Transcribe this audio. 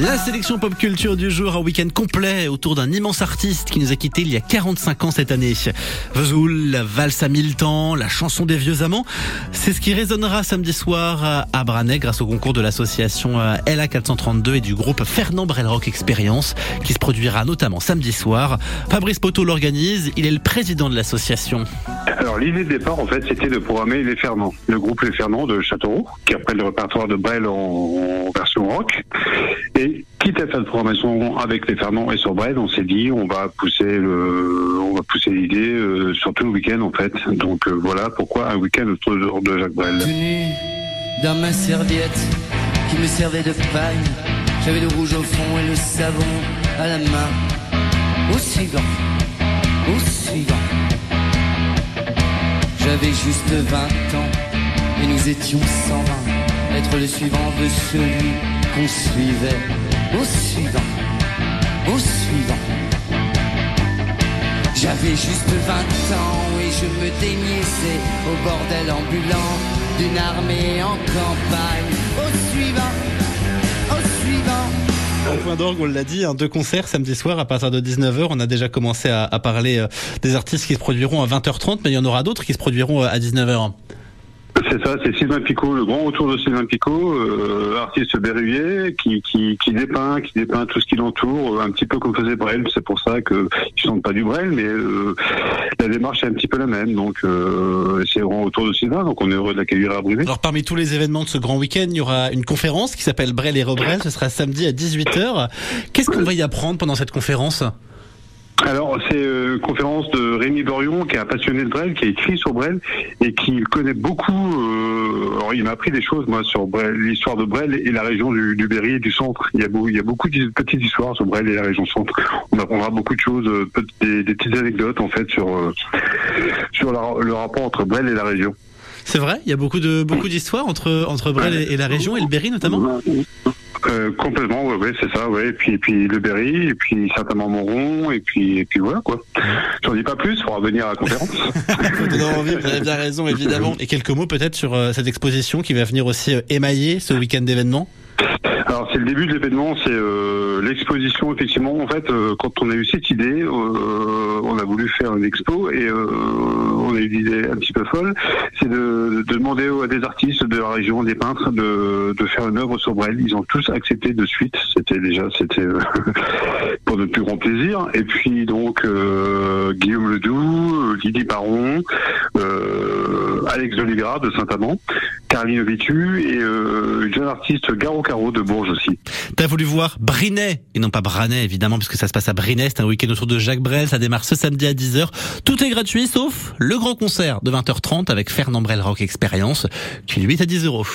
La sélection pop culture du jour, un week-end complet autour d'un immense artiste qui nous a quittés il y a 45 ans cette année. Vesoul, la valse à mille temps, la chanson des vieux amants, c'est ce qui résonnera samedi soir à Branay grâce au concours de l'association euh, LA432 et du groupe Fernand Brel Rock Experience qui se produira notamment samedi soir. Fabrice Poteau l'organise, il est le président de l'association. Alors l'idée de départ en fait c'était de programmer les Fernand, le groupe Les Fernand de Châteauroux qui reprennent le répertoire de Brel en version rock. Et quitte à de programmation avec les Fernand et sur Brel, on s'est dit on va pousser le, on va pousser l'idée euh, sur tout le week-end en fait. Donc euh, voilà pourquoi un week-end autour de Jacques Brel. Tenu dans ma serviette qui me servait de paille, j'avais le rouge au fond et le savon à la main. Au suivant, au suivant. J'avais juste 20 ans et nous étions 120. Être le suivant de celui qu'on suivait. Au suivant, au suivant. J'avais juste 20 ans et je me déniaisais au bordel ambulant d'une armée en campagne. Au suivant, au suivant. Au point d'orgue, on l'a dit, hein, deux concerts samedi soir à partir de 19h. On a déjà commencé à, parler euh, des artistes qui se produiront à 20h30, mais il y en aura d'autres qui se produiront euh, à 19h. C'est ça, c'est Sylvain Picot, le grand retour de Sylvain Picot, euh, artiste berruyer, qui, qui, qui dépeint, qui dépeint tout ce qui l'entoure, un petit peu comme faisait Brel. C'est pour ça que ils sont pas du Brel, mais euh, la démarche est un petit peu la même. Donc euh, c'est le grand retour de Sylvain, donc on est heureux de l'accueillir à Brivé. Alors parmi tous les événements de ce grand week-end, il y aura une conférence qui s'appelle Brel et Rebrel. Ce sera samedi à 18h. Qu'est-ce qu'on va y apprendre pendant cette conférence? Alors, c'est une conférence de Rémi Borion, qui est un passionné de Brel, qui a écrit sur Brel et qui connaît beaucoup. Euh, alors, il m'a appris des choses, moi, sur l'histoire de Brel et la région du, du Berry et du centre. Il y, a beaucoup, il y a beaucoup de petites histoires sur Brel et la région centre. On apprendra beaucoup de choses, euh, des, des petites anecdotes, en fait, sur, euh, sur la- le rapport entre Brel et la région. C'est vrai? Il y a beaucoup de beaucoup d'histoires entre entre Brel et, et la région et le Berry notamment? Euh, complètement, ouais, c'est ça, ouais. Et puis, et puis le Berry, et puis certainement Monron, et puis, et puis voilà, quoi. J'en dis pas plus, faudra venir à la conférence. Vous avez bien raison évidemment. Et quelques mots peut-être sur euh, cette exposition qui va venir aussi euh, émailler ce week-end d'événements. Alors c'est le début de l'événement, c'est euh, l'exposition effectivement. En fait, euh, quand on a eu cette idée, euh, on a voulu faire une expo et euh, on a eu l'idée un petit peu folle, c'est de, de demander à des artistes de la région, des peintres, de, de faire une œuvre sur Brel. Ils ont tous accepté de suite. C'était déjà, c'était euh, pour notre plus grand plaisir. Et puis donc euh, Guillaume Ledoux, Lydie Baron, Alex Doligra de Saint-Amand, Caroline Vitu et euh, une jeune artiste Garo Caro de Bourges aussi. T'as voulu voir Brinet et non pas Branay évidemment puisque ça se passe à Brinet. C'est un week-end autour de Jacques Brel. Ça démarre ce samedi à 10h. Tout est gratuit sauf le grand concert de 20h30 avec Fernand Brel Rock Experience qui lui est à 10 euros.